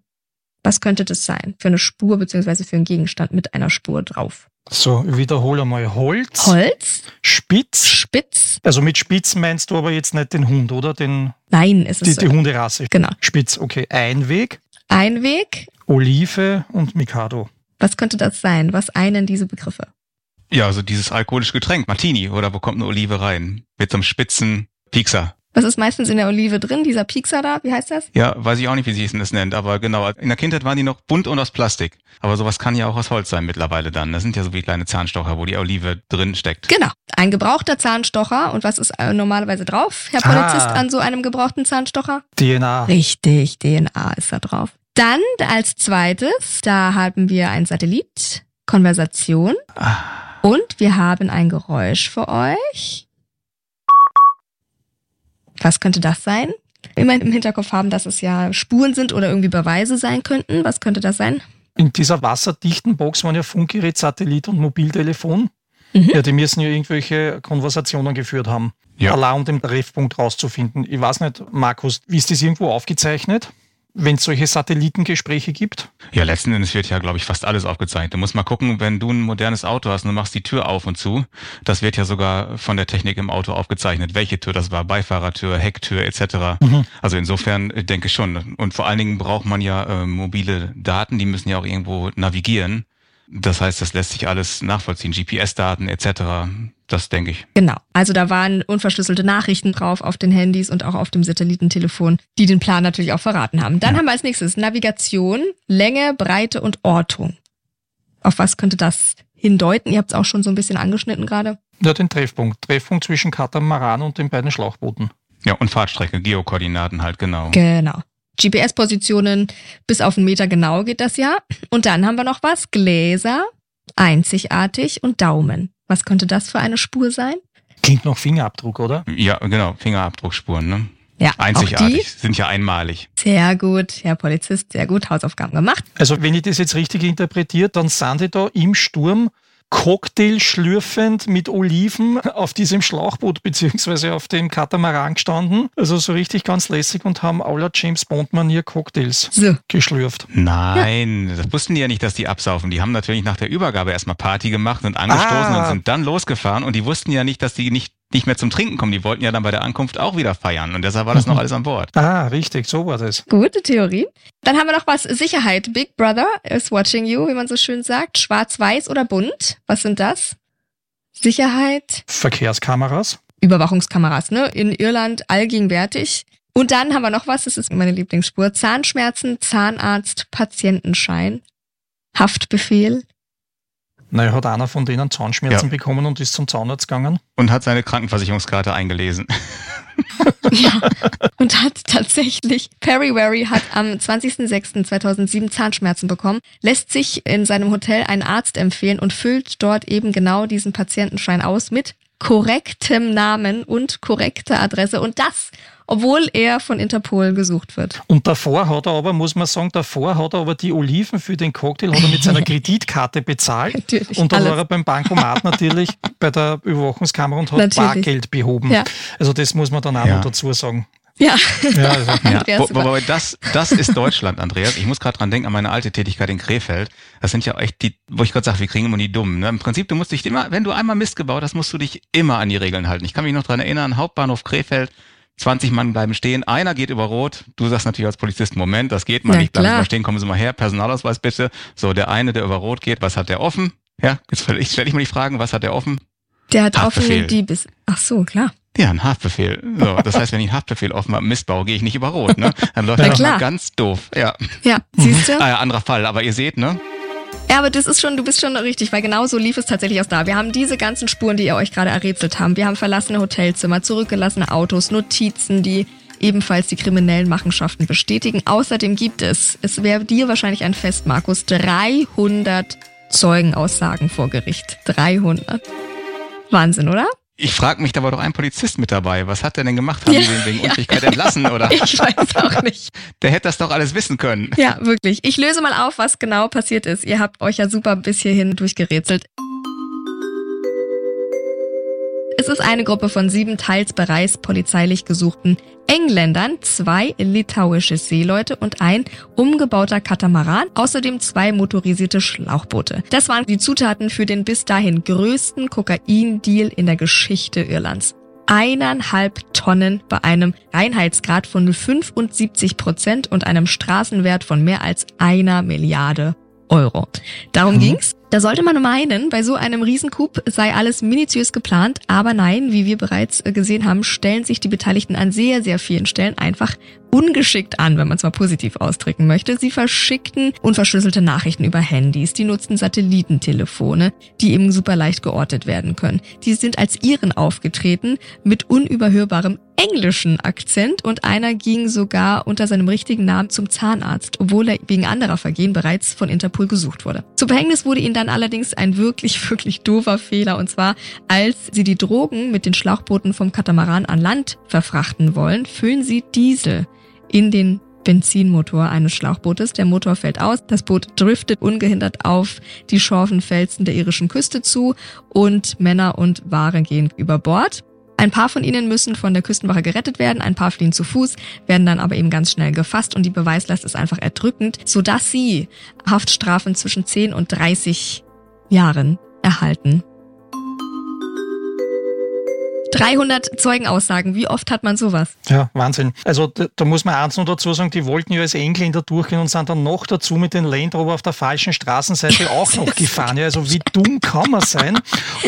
Was könnte das sein? Für eine Spur beziehungsweise für einen Gegenstand mit einer Spur drauf. So, wiederhole mal. Holz, Holz, Spitz. Spitz. Also mit Spitz meinst du aber jetzt nicht den Hund, oder? Den, Nein, es die, ist die Hunderasse. genau. Spitz, okay. Einweg, Einweg. Olive und Mikado. Was könnte das sein? Was einen diese Begriffe? Ja, also dieses alkoholische Getränk, Martini, oder wo kommt eine Olive rein? Mit so einem spitzen Piekser. Was ist meistens in der Olive drin? Dieser Piekser da? Wie heißt das? Ja, weiß ich auch nicht, wie sie es das nennt, aber genau. In der Kindheit waren die noch bunt und aus Plastik. Aber sowas kann ja auch aus Holz sein mittlerweile dann. Das sind ja so wie kleine Zahnstocher, wo die Olive drin steckt. Genau. Ein gebrauchter Zahnstocher. Und was ist äh, normalerweise drauf, Herr Polizist, Ah. an so einem gebrauchten Zahnstocher? DNA. Richtig, DNA ist da drauf. Dann als zweites, da haben wir ein Satellit, Konversation. Und wir haben ein Geräusch für euch. Was könnte das sein? Immer im Hinterkopf haben, dass es ja Spuren sind oder irgendwie Beweise sein könnten. Was könnte das sein? In dieser wasserdichten Box waren ja Funkgerät, Satellit und Mobiltelefon. Mhm. Ja, die müssen ja irgendwelche Konversationen geführt haben. Ja. Allein um den Treffpunkt rauszufinden. Ich weiß nicht, Markus, wie ist das irgendwo aufgezeichnet? Wenn es solche Satellitengespräche gibt? Ja, letzten Endes wird ja, glaube ich, fast alles aufgezeichnet. Du musst mal gucken, wenn du ein modernes Auto hast und du machst die Tür auf und zu, das wird ja sogar von der Technik im Auto aufgezeichnet, welche Tür das war, Beifahrertür, Hecktür etc. Also insofern äh, denke ich schon. Und vor allen Dingen braucht man ja äh, mobile Daten, die müssen ja auch irgendwo navigieren. Das heißt, das lässt sich alles nachvollziehen, GPS-Daten etc. Das denke ich. Genau. Also da waren unverschlüsselte Nachrichten drauf auf den Handys und auch auf dem Satellitentelefon, die den Plan natürlich auch verraten haben. Dann haben wir als nächstes Navigation, Länge, Breite und Ortung. Auf was könnte das hindeuten? Ihr habt es auch schon so ein bisschen angeschnitten gerade. Ja, den Treffpunkt. Treffpunkt zwischen Katamaran und den beiden Schlauchbooten. Ja, und Fahrtstrecke, Geokoordinaten halt, genau. Genau. GPS-Positionen bis auf einen Meter genau geht das ja. Und dann haben wir noch was. Gläser, einzigartig und Daumen. Was könnte das für eine Spur sein? Klingt noch Fingerabdruck, oder? Ja, genau, Fingerabdruckspuren, ne? Ja, auch Einzigartig, sind ja einmalig. Sehr gut, Herr Polizist, sehr gut. Hausaufgaben gemacht. Also wenn ich das jetzt richtig interpretiere, dann sind die da im Sturm Cocktail schlürfend mit Oliven auf diesem Schlauchboot beziehungsweise auf dem Katamaran gestanden. Also so richtig ganz lässig und haben aller James Bond Manier Cocktails So. geschlürft. Nein, das wussten die ja nicht, dass die absaufen. Die haben natürlich nach der Übergabe erstmal Party gemacht und angestoßen Ah. und sind dann losgefahren und die wussten ja nicht, dass die nicht, nicht mehr zum Trinken kommen. Die wollten ja dann bei der Ankunft auch wieder feiern und deshalb war das noch alles an Bord. Ah, richtig, so war das. Gute Theorie. Dann haben wir noch was. Sicherheit. Big Brother is watching you, wie man so schön sagt. Schwarz-Weiß oder bunt? Was sind das? Sicherheit. Verkehrskameras. Überwachungskameras, ne? In Irland allgegenwärtig. Und dann haben wir noch was, das ist meine Lieblingsspur. Zahnschmerzen, Zahnarzt, Patientenschein, Haftbefehl. Naja, hat einer von denen Zahnschmerzen Ja. bekommen und ist zum Zahnarzt gegangen. Und hat seine Krankenversicherungskarte eingelesen. Ja. Und hat tatsächlich, Perry Wary hat am 20.06.2007 Zahnschmerzen bekommen, lässt sich in seinem Hotel einen Arzt empfehlen und füllt dort eben genau diesen Patientenschein aus mit korrektem Namen und korrekter Adresse. Und das, obwohl er von Interpol gesucht wird. Und davor hat er aber, muss man sagen, davor hat er aber die Oliven für den Cocktail hat er mit seiner Kreditkarte bezahlt. Natürlich, Und dann alles. war er beim Bankomat natürlich bei der Überwachungskamera und hat Natürlich. Bargeld behoben. Ja. Also das muss man dann auch Ja. noch dazu sagen. Ja, Ja, also. Ja, wo, wobei das, das ist Deutschland, Andreas. Ich muss gerade dran denken an meine alte Tätigkeit in Krefeld. Das sind ja echt die, wo ich gerade sage, wir kriegen immer die Dummen. Ne? Im Prinzip, du musst dich immer, wenn du einmal Mist gebaut hast, musst du dich immer an die Regeln halten. Ich kann mich noch dran erinnern, Hauptbahnhof Krefeld, 20 Mann bleiben stehen, einer geht über Rot. Du sagst natürlich als Polizist, Moment, das geht mal Na nicht, bleiben Sie mal stehen, kommen Sie mal her, Personalausweis bitte. So, der eine, der über Rot geht, was hat der offen? Ja, jetzt stelle ich, mal die Fragen, was hat der offen? der hat offen die bis. Ach so, klar. Ja, ein Haftbefehl. So, das heißt, wenn ich einen Haftbefehl offen habe, Mist baue, gehe ich nicht über Rot, ne? Dann läuft das klar. mal ganz doof. Ja. Ja, siehst du? Ah ja, anderer Fall, aber ihr seht, ne? Ja, aber das ist schon, du bist schon richtig, weil genau so lief es tatsächlich aus da. Wir haben diese ganzen Spuren, die ihr euch gerade errätselt habt. Wir haben verlassene Hotelzimmer, zurückgelassene Autos, Notizen, die ebenfalls die kriminellen Machenschaften bestätigen. Außerdem gibt es, es wäre dir wahrscheinlich ein Fest, Markus, 300 Zeugenaussagen vor Gericht. 300. Wahnsinn, oder? Ich frage mich, da war doch ein Polizist mit dabei. Was hat der denn gemacht? Haben ja, die den wegen Unfähigkeit ja. entlassen, oder? Ich weiß auch nicht. Der hätte das doch alles wissen können. Ja, wirklich. Ich löse mal auf, was genau passiert ist. Ihr habt euch ja super bis hierhin durchgerätselt. Es ist eine Gruppe von sieben teils bereits polizeilich gesuchten Engländern, zwei litauische Seeleute und ein umgebauter Katamaran, außerdem zwei motorisierte Schlauchboote. Das waren die Zutaten für den bis dahin größten Kokain-Deal in der Geschichte Irlands. Eineinhalb Tonnen bei einem Reinheitsgrad von 75 Prozent und einem Straßenwert von mehr als einer Milliarde Euro. Darum mhm. ging's. Da sollte man meinen, bei so einem Riesencoup sei alles minutiös geplant, aber nein, wie wir bereits gesehen haben, stellen sich die Beteiligten an sehr, sehr vielen Stellen einfach ungeschickt an, wenn man es mal positiv ausdrücken möchte. Sie verschickten unverschlüsselte Nachrichten über Handys, die nutzten Satellitentelefone, die eben super leicht geortet werden können. Die sind als Iren aufgetreten mit unüberhörbarem englischen Akzent und einer ging sogar unter seinem richtigen Namen zum Zahnarzt, obwohl er wegen anderer Vergehen bereits von Interpol gesucht wurde. Zu Verhängnis wurde ihnen dann allerdings ein wirklich, wirklich doofer Fehler und zwar, als sie die Drogen mit den Schlauchbooten vom Katamaran an Land verfrachten wollen, füllen sie Diesel in den Benzinmotor eines Schlauchbootes. Der Motor fällt aus, das Boot driftet ungehindert auf die schorfen Felsen der irischen Küste zu und Männer und Ware gehen über Bord. Ein paar von ihnen müssen von der Küstenwache gerettet werden, ein paar fliehen zu Fuß, werden dann aber eben ganz schnell gefasst und die Beweislast ist einfach erdrückend, sodass sie Haftstrafen zwischen 10 und 30 Jahren erhalten. 300 Zeugenaussagen. Wie oft hat man sowas? Ja, Wahnsinn. Also da, da, muss man eins noch dazu sagen, die wollten ja als Engländer durchgehen und sind dann noch dazu mit den Land Rover auf der falschen Straßenseite auch noch gefahren. Ja, also wie dumm kann man sein?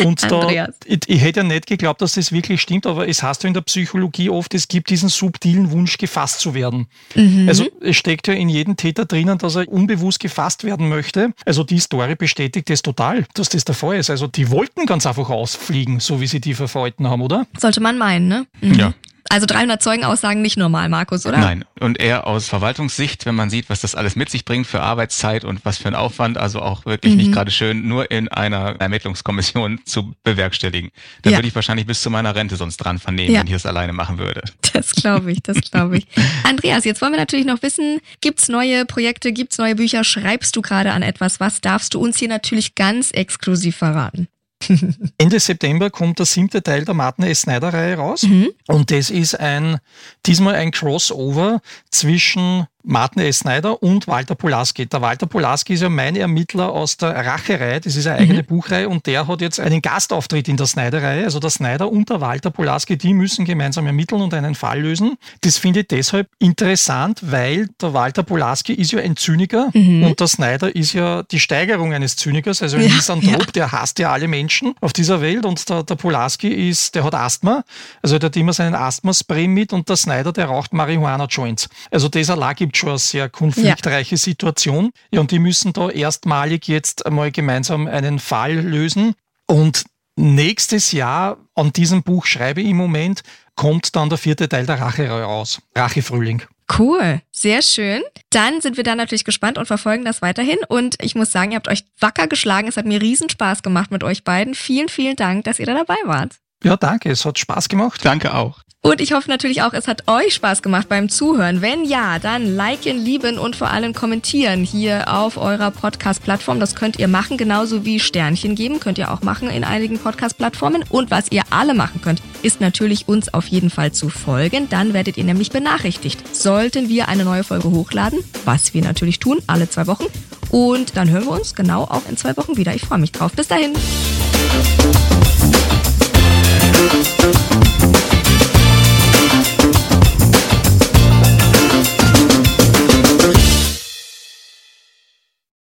Und da, ich, ich, hätte ja nicht geglaubt, dass das wirklich stimmt, aber es heißt ja in der Psychologie oft, es gibt diesen subtilen Wunsch, gefasst zu werden. Mhm. Also es steckt ja in jedem Täter drinnen, dass er unbewusst gefasst werden möchte. Also die Story bestätigt das total, dass das der Fall ist. Also die wollten ganz einfach ausfliegen, so wie sie die verfolgten haben, oder? Oder? Sollte man meinen, ne? Mhm. Ja. Also 300 Zeugenaussagen nicht normal, Markus, oder? Nein. Und eher aus Verwaltungssicht, wenn man sieht, was das alles mit sich bringt für Arbeitszeit und was für ein Aufwand, also auch wirklich mhm. nicht gerade schön, nur in einer Ermittlungskommission zu bewerkstelligen. Da ja. würde ich wahrscheinlich bis zu meiner Rente sonst dran vernehmen, ja. wenn ich das alleine machen würde. Das glaube ich, das glaube ich. Andreas, jetzt wollen wir natürlich noch wissen, gibt's neue Projekte, gibt's neue Bücher, schreibst du gerade an etwas? Was darfst du uns hier natürlich ganz exklusiv verraten? Ende September kommt der siebte Teil der Martin S. Snyder-Reihe raus. Mhm. Und das ist ein, diesmal ein Crossover zwischen Martin S. Snyder und Walter Polaski. Der Walter Polaski ist ja mein Ermittler aus der Racherei, das ist eine eigene mhm. Buchreihe und der hat jetzt einen Gastauftritt in der Snyder-Reihe. Also der Snyder und der Walter Polaski, die müssen gemeinsam ermitteln und einen Fall lösen. Das finde ich deshalb interessant, weil der Walter Polaski ist ja ein Zyniker mhm. und der Snyder ist ja die Steigerung eines Zynikers, also ein ja, Misanthrop, ja. der hasst ja alle Menschen auf dieser Welt und der, der Polaski ist, der hat Asthma, also der hat immer seinen Asthma-Spray mit und der Snyder, der raucht Marihuana-Joints. Also das allein gibt schon eine sehr konfliktreiche ja. Situation. Ja, und die müssen da erstmalig jetzt einmal gemeinsam einen Fall lösen. Und nächstes Jahr, an diesem Buch schreibe ich im Moment, kommt dann der vierte Teil der Rache raus. Rachefrühling. Cool, sehr schön. Dann sind wir da natürlich gespannt und verfolgen das weiterhin. Und ich muss sagen, ihr habt euch wacker geschlagen. Es hat mir riesen Spaß gemacht mit euch beiden. Vielen, vielen Dank, dass ihr da dabei wart. Ja, danke. Es hat Spaß gemacht. Danke auch. Und ich hoffe natürlich auch, es hat euch Spaß gemacht beim Zuhören. Wenn ja, dann liken, lieben und vor allem kommentieren hier auf eurer Podcast-Plattform. Das könnt ihr machen, genauso wie Sternchen geben, könnt ihr auch machen in einigen Podcast-Plattformen. Und was ihr alle machen könnt, ist natürlich uns auf jeden Fall zu folgen. Dann werdet ihr nämlich benachrichtigt. Sollten wir eine neue Folge hochladen, was wir natürlich tun, alle zwei Wochen. Und dann hören wir uns genau auch in zwei Wochen wieder. Ich freue mich drauf. Bis dahin.